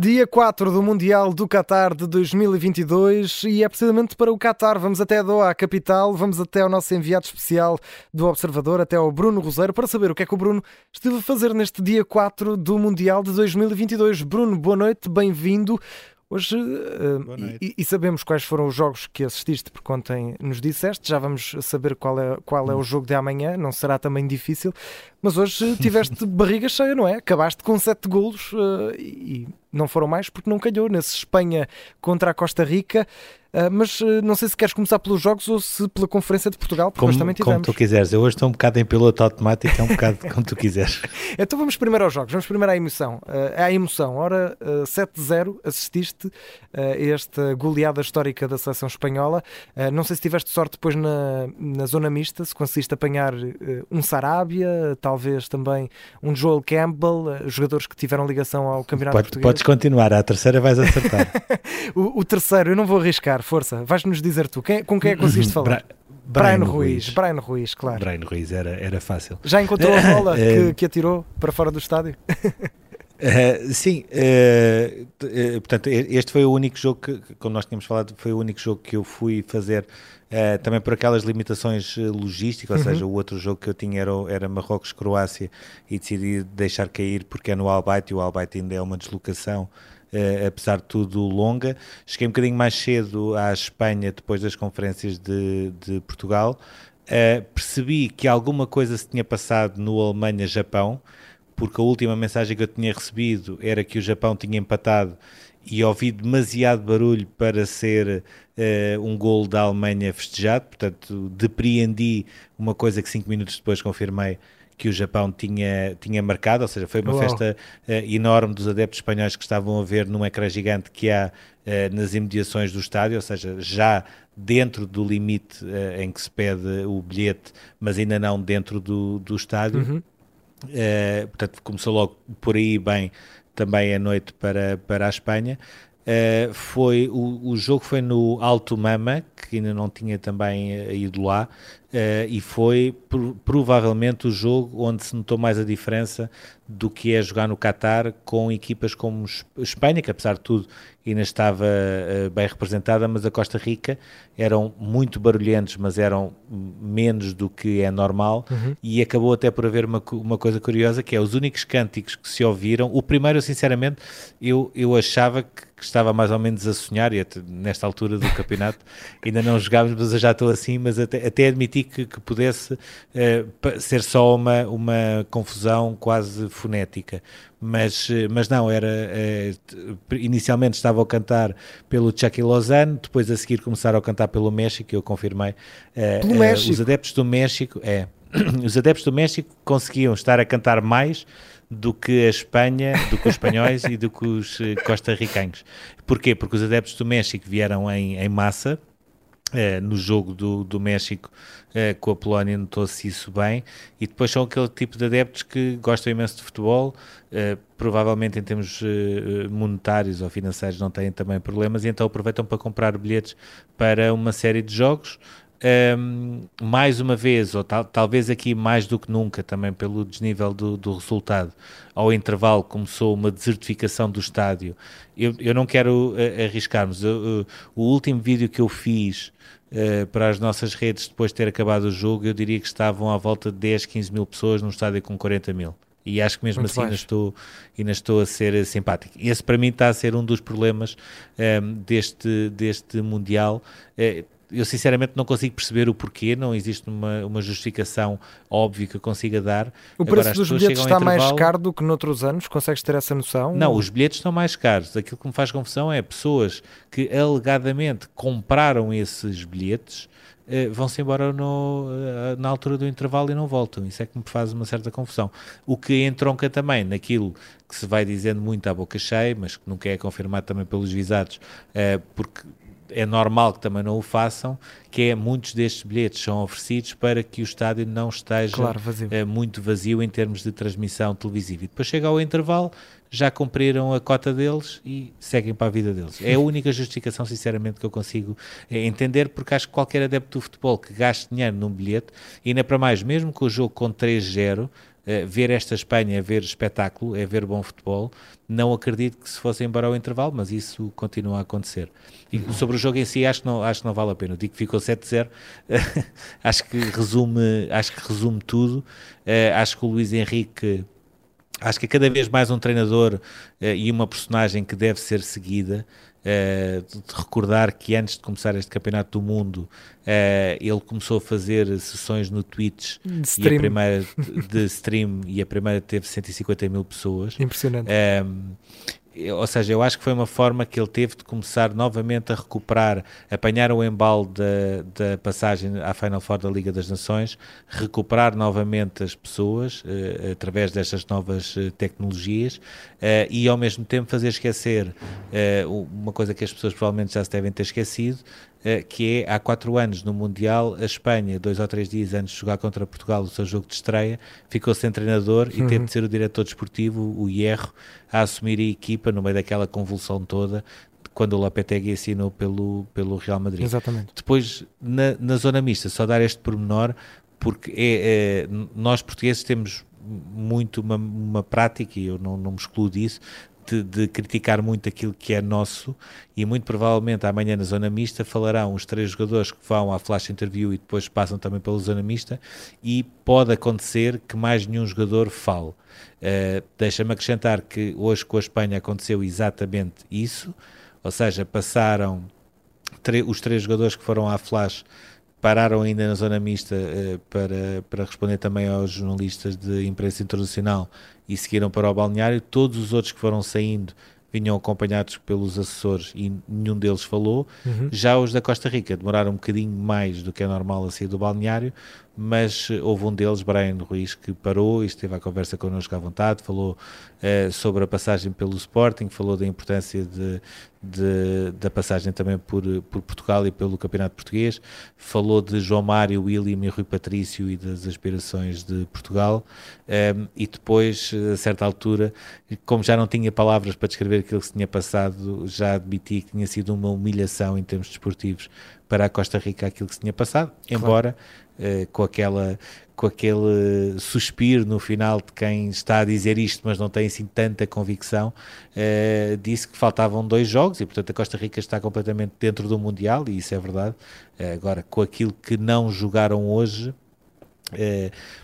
Dia 4 do Mundial do Qatar de 2022 e é precisamente para o Qatar. Vamos até a Doha, a capital, vamos até ao nosso enviado especial do Observador, até ao Bruno Roseiro, para saber o que é que o Bruno esteve a fazer neste dia 4 do Mundial de 2022. Bruno, boa noite, bem-vindo. Hoje, uh, e, e, sabemos quais foram os jogos que assististe, porque ontem nos disseste, já vamos saber qual é, qual é o jogo de amanhã, não será também difícil, mas hoje tiveste barriga cheia, não é? Acabaste com sete golos uh, e não foram mais porque não calhou nesse Espanha contra a Costa Rica. Uh, mas uh, não sei se queres começar pelos jogos ou se pela Conferência de Portugal, porque como, também tivemos. Como tu quiseres, eu hoje estou um bocado em piloto automático, é um bocado como tu quiseres. Então vamos primeiro aos jogos, vamos primeiro à emoção. Uh, à emoção, ora, uh, 7-0, assististe a esta goleada histórica da seleção espanhola. não sei se tiveste sorte depois na, na zona mista, se conseguiste apanhar um Sarabia, talvez também um Joel Campbell, jogadores que tiveram ligação ao Campeonato Pode, Português. Podes continuar, à terceira vais acertar. o, o terceiro, eu não vou arriscar força, vais-nos dizer tu. Quem, com quem é que conseguiste falar? Bra Brian, Ruiz. Ruiz. Brian Ruiz, claro. Brian Ruiz, era, era fácil. Já encontrou a bola que, que atirou para fora do estádio? Uh, sim, uh, uh, portanto, este foi o único jogo que, como nós tínhamos falado, foi o único jogo que eu fui fazer também por aquelas limitações logísticas, ou uhum. seja, o outro jogo que eu tinha era, era Marrocos-Croácia e decidi deixar cair porque é no Albaite e o Albaite ainda é uma deslocação uh, apesar de tudo longa. Cheguei um bocadinho mais cedo à Espanha depois das conferências de, de Portugal. Uh, percebi que alguma coisa se tinha passado no Alemanha-Japão, porque a última mensagem que eu tinha recebido era que o Japão tinha empatado e ouvi demasiado barulho para ser uh, um gol da Alemanha festejado, portanto depreendi uma coisa que cinco minutos depois confirmei que o Japão tinha, tinha marcado, ou seja, foi uma Uau. festa uh, enorme dos adeptos espanhóis que estavam a ver num ecrã gigante que há uh, nas imediações do estádio, ou seja, já dentro do limite em que se pede o bilhete, mas ainda não dentro do, do estádio. Uhum. Portanto, começou logo por aí bem também a noite para, para a Espanha. Uh, foi o, o jogo foi no Alto Mama, que ainda não tinha também ido lá, Uh, e foi provavelmente o jogo onde se notou mais a diferença do que é jogar no Qatar com equipas como Espanha, que apesar de tudo ainda estava uh, bem representada, mas a Costa Rica eram muito barulhentos, mas eram menos do que é normal, uhum. e acabou até por haver uma, uma coisa curiosa, que é os únicos cânticos que se ouviram, o primeiro, sinceramente, eu, eu achava que, que estava mais ou menos a sonhar, e até, nesta altura do campeonato ainda não jogávamos, mas eu já estou assim, mas até, até admiti que, que pudesse uh, ser só uma, uma confusão quase fonética. Mas, eh, mas não, era uh, inicialmente estavam a cantar pelo Chucky Lozano, depois a seguir começaram a cantar pelo México, eu confirmei. Uh, México. os adeptos do México, é, os adeptos do México conseguiam estar a cantar mais do que a Espanha, do que os espanhóis e do que os costarricanos. Porquê? Porque os adeptos do México vieram em, em massa, é, no jogo do, do México é, com a Polónia notou-se isso bem. E depois são aquele tipo de adeptos que gostam imenso de futebol. É, provavelmente em termos monetários ou financeiros não têm também problemas. E então aproveitam para comprar bilhetes para uma série de jogos um, mais uma vez, ou tal, talvez aqui mais do que nunca, também pelo desnível do, do resultado, ao intervalo começou uma desertificação do estádio. Eu, eu não quero uh, arriscarmos. Uh, o último vídeo que eu fiz uh, para as nossas redes depois de ter acabado o jogo, eu diria que estavam à volta de 10, 15 mil pessoas num estádio com 40 mil. E acho que mesmo Muito assim ainda estou, ainda estou a ser simpático. Esse para mim está a ser um dos problemas um, deste, deste Mundial eu sinceramente não consigo perceber o porquê, não existe uma, uma justificação óbvia que eu consiga dar. O preço Agora, dos bilhetes está intervalo... mais caro do que noutros anos? Consegues ter essa noção? Não, os bilhetes estão mais caros. Aquilo que me faz confusão é pessoas que alegadamente compraram esses bilhetes eh, vão-se embora no, eh, na altura do intervalo e não voltam. Isso é que me faz uma certa confusão. O que entronca também naquilo que se vai dizendo muito à boca cheia, mas que nunca é confirmado também pelos visados, eh, porque é normal que também não o façam, que é muitos destes bilhetes são oferecidos para que o estádio não esteja claro, vazio. É, muito vazio em termos de transmissão televisiva. E depois chega ao intervalo, já cumpriram a cota deles e seguem para a vida deles. É a única justificação, sinceramente, que eu consigo eh, entender, porque acho que qualquer adepto do futebol que gaste dinheiro num bilhete, e ainda para mais, mesmo com o jogo com 3-0, Uh, ver esta Espanha é ver espetáculo, é ver bom futebol. Não acredito que se fosse embora ao intervalo, mas isso continua a acontecer. E sobre o jogo em si, acho que não, acho que não vale a pena. Eu digo que ficou 7-0, acho que resume, acho que resume tudo. Uh, acho que o Luís Henrique acho que é cada vez mais um treinador uh, e uma personagem que deve ser seguida. Uh, de recordar que antes de começar este campeonato do mundo uh, ele começou a fazer sessões no Twitch e a primeira de stream e a primeira teve 150 mil pessoas impressionante ou seja, eu acho que foi uma forma que ele teve de começar novamente a recuperar, apanhar o embalo da, da passagem à Final Four da Liga das Nações, recuperar novamente as pessoas uh, através destas novas uh, tecnologias uh, e ao mesmo tempo fazer esquecer uma coisa que as pessoas provavelmente já se devem ter esquecido, que é há quatro anos no Mundial, a Espanha, dois ou três dias antes de jogar contra Portugal, o seu jogo de estreia, ficou sem treinador e uhum. teve de ser o diretor desportivo, o Hierro, a assumir a equipa no meio daquela convulsão toda quando o Lopetegui assinou pelo, pelo Real Madrid. Exatamente. Depois, na, na zona mista, só dar este pormenor, porque é, é, nós portugueses temos muito uma, uma prática, e eu não, não me excluo disso, de, de, criticar muito aquilo que é nosso e muito provavelmente amanhã na zona mista falarão os três jogadores que vão à flash interview e depois passam também pela zona mista e pode acontecer que mais nenhum jogador fale. Uh, Deixa-me acrescentar que hoje com a Espanha aconteceu exatamente isso, ou seja, passaram os três jogadores que foram à flash pararam ainda na zona mista uh, para, para responder também aos jornalistas de imprensa internacional e seguiram para o balneário. Todos os outros que foram saindo vinham acompanhados pelos assessores e nenhum deles falou. Uhum. Já os da Costa Rica demoraram um bocadinho mais do que é normal a sair do balneário, mas houve um deles, Brian Ruiz, que parou e esteve à conversa connosco à vontade, falou uh, sobre a passagem pelo Sporting, falou da importância de, de, da passagem também por, por Portugal e pelo Campeonato Português, falou de João Mário, William e Rui Patrício e das aspirações de Portugal, um, ehm, e depois, a certa altura, como já não tinha palavras para descrever aquilo que se tinha passado, já admiti que tinha sido uma humilhação em termos desportivos para a Costa Rica aquilo que se tinha passado, claro. embora uh, com aquela com aquele suspiro no final de quem está a dizer isto, mas não tem assim tanta convicção, uh, disse que faltavam dois jogos e, portanto, a Costa Rica está completamente dentro do Mundial, e isso é verdade. Uh, agora, com aquilo que não jogaram hoje,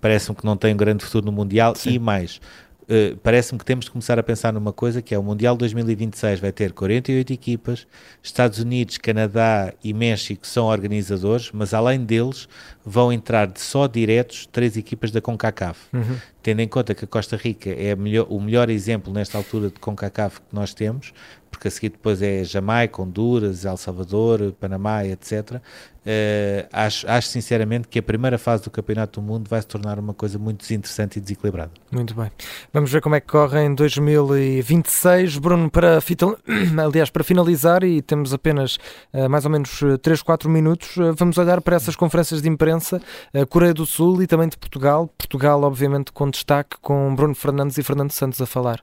parece-me que não tem um grande futuro no Mundial Sim. e mais. Uh, parece-me que temos de começar a pensar numa coisa que é o Mundial 2026 vai ter 48 equipas, Estados Unidos, Canadá e México são organizadores, mas além deles vão entrar de só diretos três equipas da CONCACAF. Uhum. Tendo em conta que a Costa Rica é melhor, o melhor exemplo nesta altura de CONCACAF que nós temos, porque a seguir depois é Jamaica, Honduras, El Salvador, Panamá, etc. Uh, eh, acho, acho sinceramente que a primeira fase do Campeonato do Mundo vai se tornar uma coisa muito desinteressante e desequilibrada. Muito bem. Vamos ver como é que corre em 2026. Bruno, para, aliás, para finalizar, e temos apenas uh, mais ou menos 3, 4 minutos, uh, vamos olhar para essas conferências de imprensa, Coreia do Sul e também de Portugal. Portugal, obviamente, com destaque, com Bruno Fernandes e Fernando Santos a falar.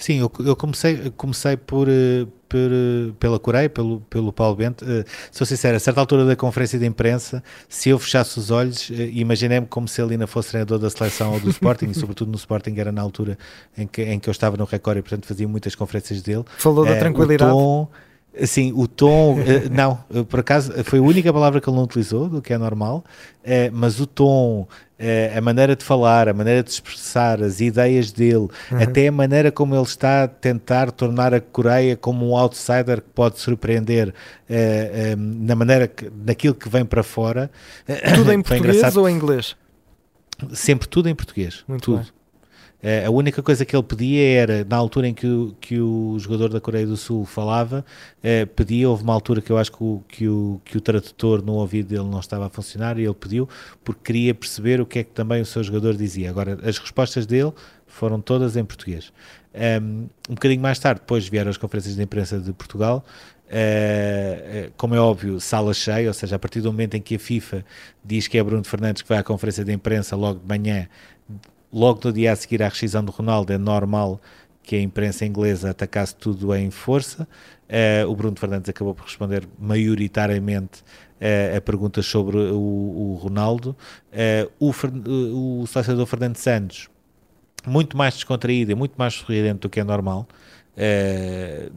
Sim, eu, eu comecei, comecei por, eh, por, eh, pela Coreia, pelo, pelo Paulo Bento. Uh, sou sincero, a certa altura da conferência de imprensa, se eu fechasse os olhos, uh, imaginei-me como se ele ainda fosse treinador da seleção ou do Sporting, e sobretudo no Sporting era na altura em que, em que eu estava no Record e, portanto, fazia muitas conferências dele. Falou da tranquilidade. Sim, o tom, não, por acaso foi a única palavra que ele não utilizou, do que é normal, mas o tom, uh, a maneira de falar, a maneira de expressar, as ideias dele, uhum. até a maneira como ele está a tentar tornar a Coreia como um outsider que pode surpreender uh, uh, na maneira que, naquilo que vem para fora. Tudo em português ou em inglês? Sempre tudo em português. Muito tudo. Bem. Uh, a única coisa que ele pedia era, na altura em que o, que o jogador da Coreia do Sul falava, uh, pedia, houve uma altura que eu acho que o, que, o, que o tradutor no ouvido dele não estava a funcionar e ele pediu porque queria perceber o que é que também o seu jogador dizia. Agora, as respostas dele foram todas em português. Um, um bocadinho mais tarde, depois vieram as conferências de imprensa de Portugal, Uh, como é óbvio, sala cheia, ou seja, a partir do momento em que a FIFA diz que é Bruno Fernandes que vai à conferência de imprensa logo de manhã, logo no dia a seguir à rescisão do Ronaldo, é normal que a imprensa inglesa atacasse tudo em força. o Bruno Fernandes acabou por responder maioritariamente a perguntas sobre o, o Ronaldo. o, o sócio Fernando Santos, muito mais descontraído e muito mais sorridente do que é normal. Uh,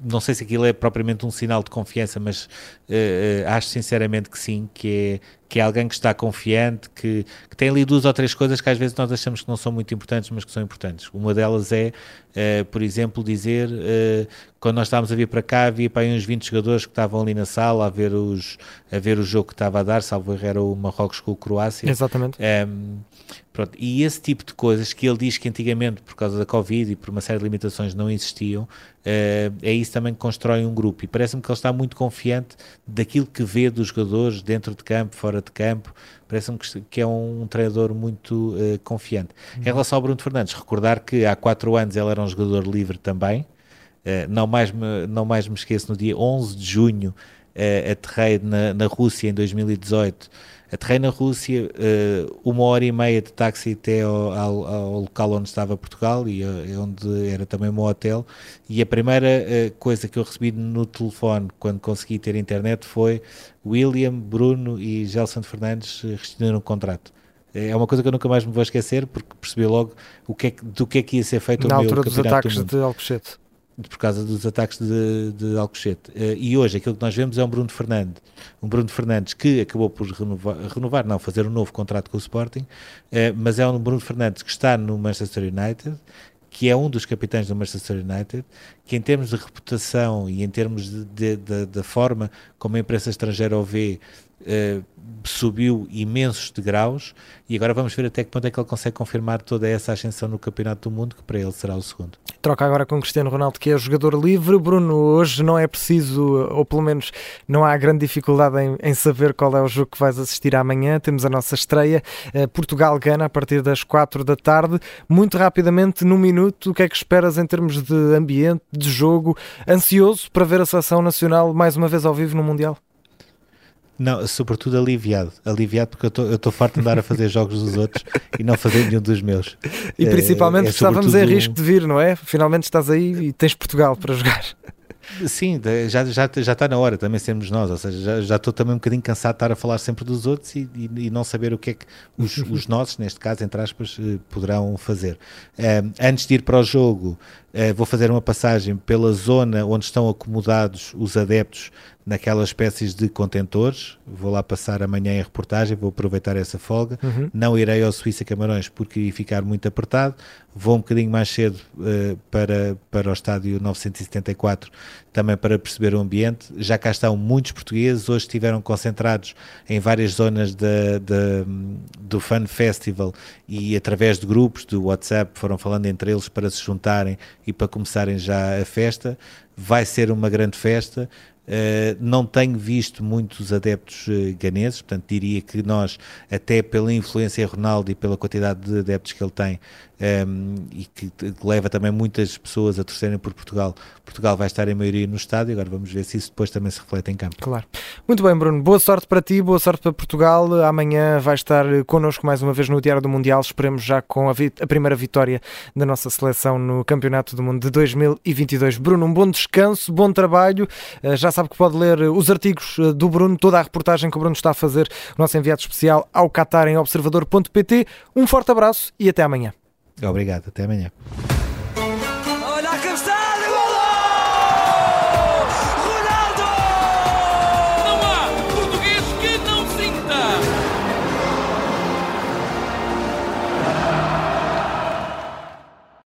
não sei se aquilo é propriamente um sinal de confiança, mas uh, uh, acho sinceramente que sim, que é, que é alguém que está confiante, que, que, tem ali duas ou três coisas que às vezes nós achamos que não são muito importantes, mas que são importantes. Uma delas é, uh, por exemplo, dizer, quando nós estávamos a vir para cá, havia para aí uns 20 jogadores que estavam ali na sala a ver, os, a ver o jogo que estava a dar, salvo erro era o Marrocos com o Croácia. Exatamente. Um, ehm, Pronto, e esse tipo de coisas que ele diz que antigamente, por causa da Covid e por uma série de limitações, não existiam, uh, é isso também que constrói um grupo. E parece-me que ele está muito confiante daquilo que vê dos jogadores dentro de campo, fora de campo. Parece-me que, é um, treinador muito uh, confiante. Uhum. Em relação ao Bruno Fernandes, recordar que há quatro anos ele era um jogador livre também. Uh, não, mais me, não mais me esqueço, no dia 11 de junho, uh, aterrei na, na Rússia em 2018 Aterrei na Rússia, uh, uma hora e meia de táxi até ao, ao, ao, local onde estava Portugal e uh, onde era também o meu hotel. E a primeira uh, coisa que eu recebi no telefone quando consegui ter internet foi William, Bruno e Gelson Fernandes rescindiram o contrato. É uma coisa que eu nunca mais me vou esquecer porque percebi logo o que é, do que é que ia ser feito na altura dos ataques de Alcochete por causa dos ataques de, de Alcochete. Uh, e hoje aquilo que nós vemos é um Bruno Fernandes, um Bruno Fernandes que acabou por renovar, renovar não, fazer um novo contrato com o Sporting, uh, mas é um Bruno Fernandes que está no Manchester United, que é um dos capitães do Manchester United, que em termos de reputação e em termos da forma como a imprensa estrangeira o vê, uh, subiu imensos degraus e agora vamos ver até que ponto é que ele consegue confirmar toda essa ascensão no Campeonato do Mundo, que para ele será o segundo. Troca agora com Cristiano Ronaldo, que é jogador livre. Bruno, hoje não é preciso, ou pelo menos não há grande dificuldade em, em saber qual é o jogo que vais assistir amanhã. Temos a nossa estreia, uh, Portugal-Gana, a partir das 4 da tarde. Muito rapidamente, num minuto, o que é que esperas em termos de ambiente, de jogo? Ansioso para ver a seleção nacional mais uma vez ao vivo no Mundial? Não, sobretudo aliviado. Aliviado porque eu estou farto de andar a fazer jogos dos outros e não fazer nenhum dos meus. E principalmente é, é estávamos em risco de vir, não é? Finalmente estás aí e tens Portugal para jogar. Sim, já, já, já está na hora também sermos nós, ou seja, já, já estou também um bocadinho cansado de estar a falar sempre dos outros e, e, e não saber o que é que os, os nossos, neste caso, entre aspas, eh, poderão fazer. Um, antes de ir para o jogo, uh, vou fazer uma passagem pela zona onde estão acomodados os adeptos naquelas espécies de contentores. Vou lá passar amanhã em reportagem, vou aproveitar essa folga. Uhum. Não irei ao Suíça Camarões porque ia ficar muito apertado. Vou um bocadinho mais cedo uh, para, para o estádio 974, também para perceber o ambiente. Já cá estão muitos portugueses, hoje estiveram concentrados em várias zonas de, de, do Fun Festival e através de grupos do WhatsApp foram falando entre eles para se juntarem e para começarem já a festa. Vai ser uma grande festa. Uh, não tenho visto muitos adeptos uh, ganeses, portanto diria que nós, até pela influência Ronaldo e pela quantidade de adeptos que ele tem, um, e que leva também muitas pessoas a torcerem por Portugal. Portugal vai estar em maioria no estádio, agora vamos ver se isso depois também se reflete em campo. Claro. Muito bem, Bruno. Boa sorte para ti, boa sorte para Portugal. Amanhã vai estar connosco mais uma vez no Diário do Mundial. Esperemos já com a, a primeira vitória da nossa seleção no Campeonato do Mundo de 2022. Bruno, um bom descanso, bom trabalho. Já sabe que pode ler os artigos uh, do Bruno, toda a reportagem que o Bruno está a fazer, o nosso enviado especial ao Qatar em observador.pt. Um forte abraço e até amanhã. Obrigado, até amanhã.